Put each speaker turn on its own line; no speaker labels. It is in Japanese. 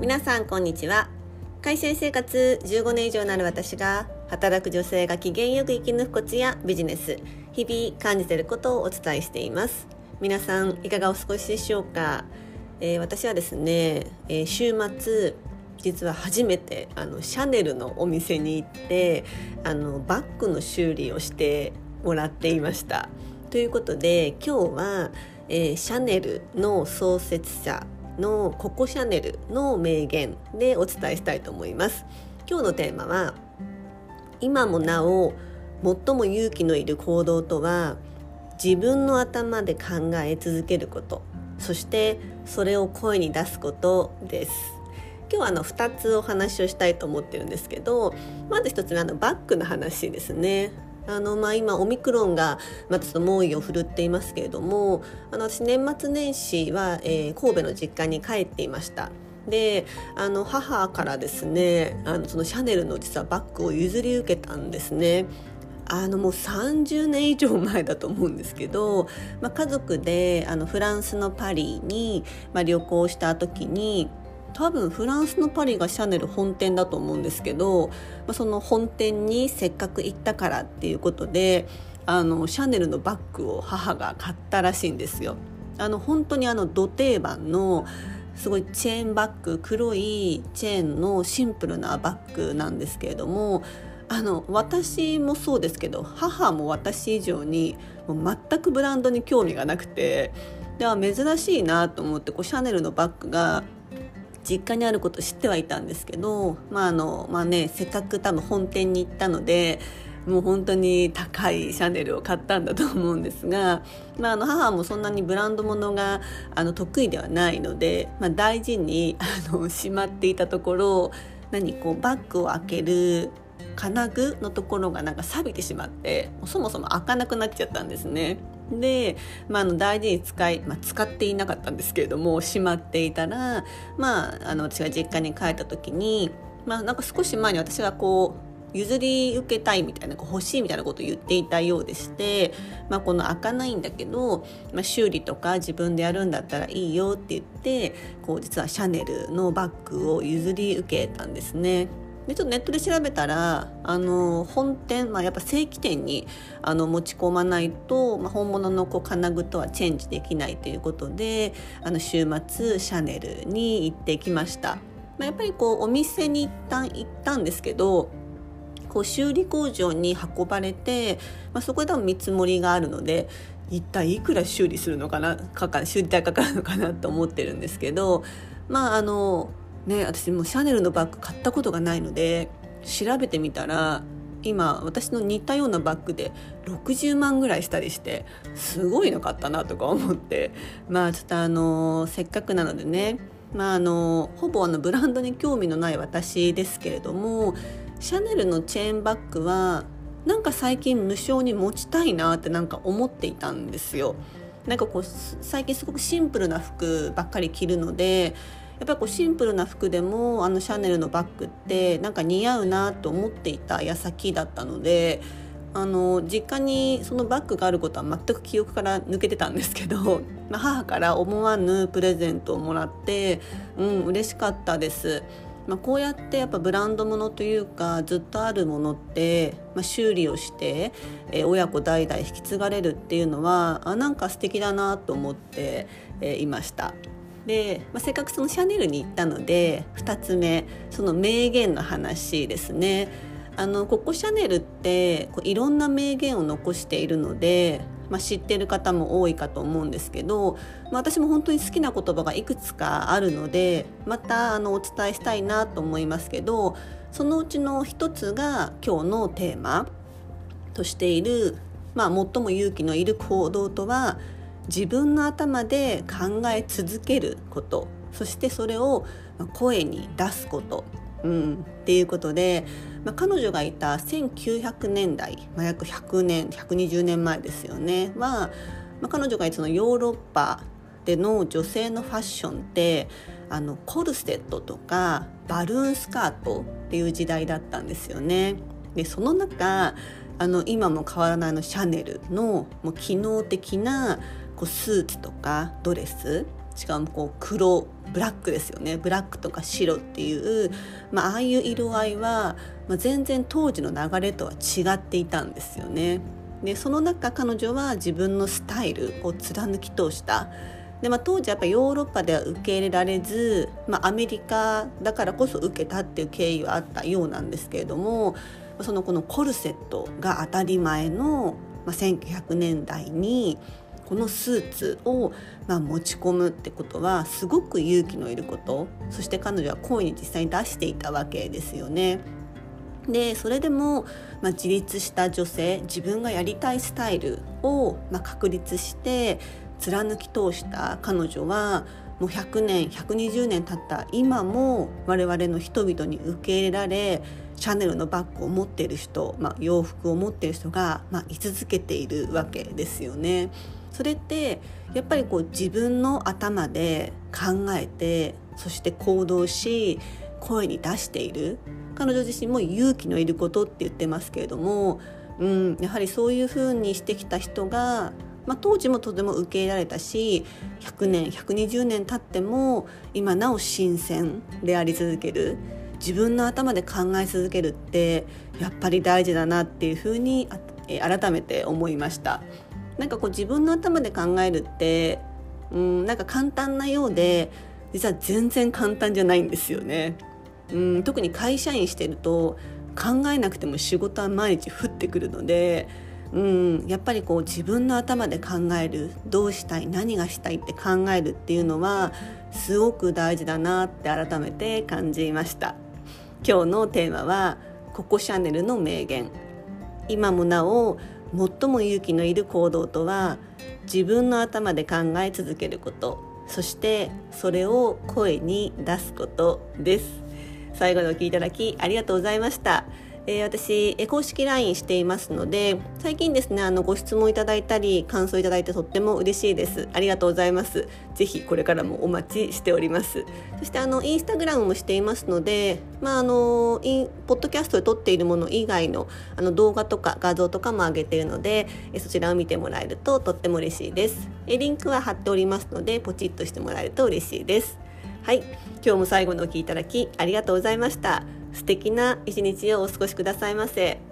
皆さんこんにちは。会社員生活15年以上になる私が働く女性が機嫌よく生き抜くコツやビジネス日々感じていることをお伝えしています。皆さんいかがお過ごしでしょうか、えー、私はですね、えー、週末実は初めてあのシャネルのお店に行ってあのバッグの修理をしてもらっていました。ということで今日は、えー、シャネルの創設者のココシャネルの名言でお伝えしたいと思います。今日のテーマは今もなお最も勇気のいる行動とは自分の頭で考え続けること。そしてそれを声に出すことです。今日はあの2つお話をしたいと思ってるんですけどまず1つ目あのバッグの話ですね。あのまあ、今オミクロンがまたちょっと猛威を振るっていますけれどもあの私年末年始は、えー、神戸の実家に帰っていました。であの母からですねあのそのシャネルの実はバッグを譲り受けたんですね。あのもう30年以上前だと思うんですけど、まあ、家族であのフランスのパリに、まあ、旅行した時に多分フランスのパリがシャネル本店だと思うんですけど、まあ、その本店にせっかく行ったからっていうことであのシャネルのバッグを母が買ったらしいんですよ。あの本当にあの土定番のすごいチェーンバッグ黒いチェーンのシンプルなバッグなんですけれどもあの私もそうですけど母も私以上にもう全くブランドに興味がなくてでは珍しいなと思ってこうシャネルのバッグが実家にあること知ってはいたんですけどまああのまあねせっかく多分本店に行ったのでもう本当に高いシャネルを買ったんだと思うんですが、まあ、あの母もそんなにブランド物があの得意ではないので、まあ、大事にあのしまっていたところ何こうバッグを開ける金具のところがなんか錆びてしまってそもそも開かなくなっちゃったんですね。で、まあ、あの大事に使い、まあ、使っていなかったんですけれどもしまっていたら、まあ、あの私が実家に帰った時に、まあ、なんか少し前に私がこう譲り受けたいみたいな欲しいみたいなことを言っていたようでして、まあ、この開かないんだけど、まあ、修理とか自分でやるんだったらいいよって言ってこう実はシャネルのバッグを譲り受けたんですね。でちょっとネットで調べたらあの本店、まあ、やっぱ正規店にあの持ち込まないと、まあ、本物のこう金具とはチェンジできないということであの週末シャネルに行ってきました。まあ、やっぱりこうお店に一旦行ったんですけどこう修理工場に運ばれて、まあ、そこで多分見積もりがあるので一体いくら修理するのかなかか修理代かかるのかなと思ってるんですけどまああのね私もシャネルのバッグ買ったことがないので調べてみたら今私の似たようなバッグで60万ぐらいしたりしてすごいの買ったなとか思ってまあちょっとあのせっかくなのでねまああのほぼあのブランドに興味のない私ですけれどもシャネルのチェーンバッグはなんか最近無償に持ちたいなってなんか思っていたんですよ。なんかこう最近すごくシンプルな服ばっかり着るのでやっぱりこうシンプルな服でもあのシャネルのバッグってなんか似合うなと思っていた矢先だったのであの実家にそのバッグがあることは全く記憶から抜けてたんですけど、まあ、母から思わぬプレゼントをもらってうん嬉しかったです。まあ、こうやってやっぱブランド物というかずっとあるものって、まあ、修理をして、えー、親子代々引き継がれるっていうのはあなんか素敵だなと思って、えー、いました。で、まあ、せっかくそのシャネルに行ったので2つ目その名言の話ですね。あのここシャネルってこういろんな名言を残しているので、まあ、知ってる方も多いかと思うんですけど、まあ、私も本当に好きな言葉がいくつかあるのでまたあのお伝えしたいなと思いますけどそのうちの一つが今日のテーマとしている、まあ、最も勇気のいる行動とは自分の頭で考え続けること。そしてそれを声に出すこと、うん、っていうことで、まあ、彼女がいた1900年代、まあ、約100年120年前ですよね。は、まあ、彼女がいたそのヨーロッパでの女性のファッションってあのコルセットとかバルーンスカートっていう時代だったんですよね。でその中あの今も変わらないのシャネルのもう機能的なこうスーツとかドレスしかもこう黒ブラックですよねブラックとか白っていう、まあ、あいう色合いは、まあ、全然当時の流れとは違っていたんですよね。でその中彼女は自分のスタイルを貫き通したで、まあ、当時やっぱヨーロッパでは受け入れられず、まあ、アメリカだからこそ受けたっていう経緯はあったようなんですけれどもそのこのコルセットが当たり前の、まあ、1900年代にこのスーツをまあ持ち込むってことはすごく勇気のいることそして彼女は声に実際に出していたわけですよね。でそれでも、まあ、自立した女性自分がやりたいスタイルを、まあ、確立して貫き通した彼女はもう100年120年経った今も我々の人々に受け入れられシャネルのバッグを持っている人、まあ、洋服を持っている人が、まあ、居続けているわけですよね。それってやっぱりこう自分の頭で考えてそして行動し声に出している彼女自身も勇気のいることって言ってますけれども、うん、やはりそういうふうにしてきた人が、まあ、当時もとても受け入れられたし100年120年経っても今なお新鮮であり続ける自分の頭で考え続けるってやっぱり大事だなっていうふうに改めて思いました。なんかこう自分の頭で考えるってうんなんか簡単なようで実は全然簡単じゃないんですよね。うん特に会社員してると考えなくても仕事は毎日降ってくるので、うん、やっぱりこう自分の頭で考えるどうしたい何がしたいって考えるっていうのはすごく大事だなって改めて感じました今日のテーマはココシャネルの名言今もなお最も勇気のいる行動とは自分の頭で考え続けること。そしてそれを声に出すことです。最後のお聞きいただきありがとうございました。えー、私、公式 LINE していますので最近ですねあのご質問いただいたり感想いただいてとっても嬉しいです。ありがとうございます。ぜひこれからもお待ちしております。そしてあのインスタグラムもしていますのでまああのインポッドキャストで撮っているもの以外のあの動画とか画像とかも上げているのでそちらを見てもらえるととっても嬉しいです。リンクは貼っておりますのでポチッとしてもらえると嬉しいです。はい。今日も最後のお聴きいただきありがとうございました。素敵な一日をお過ごしくださいませ。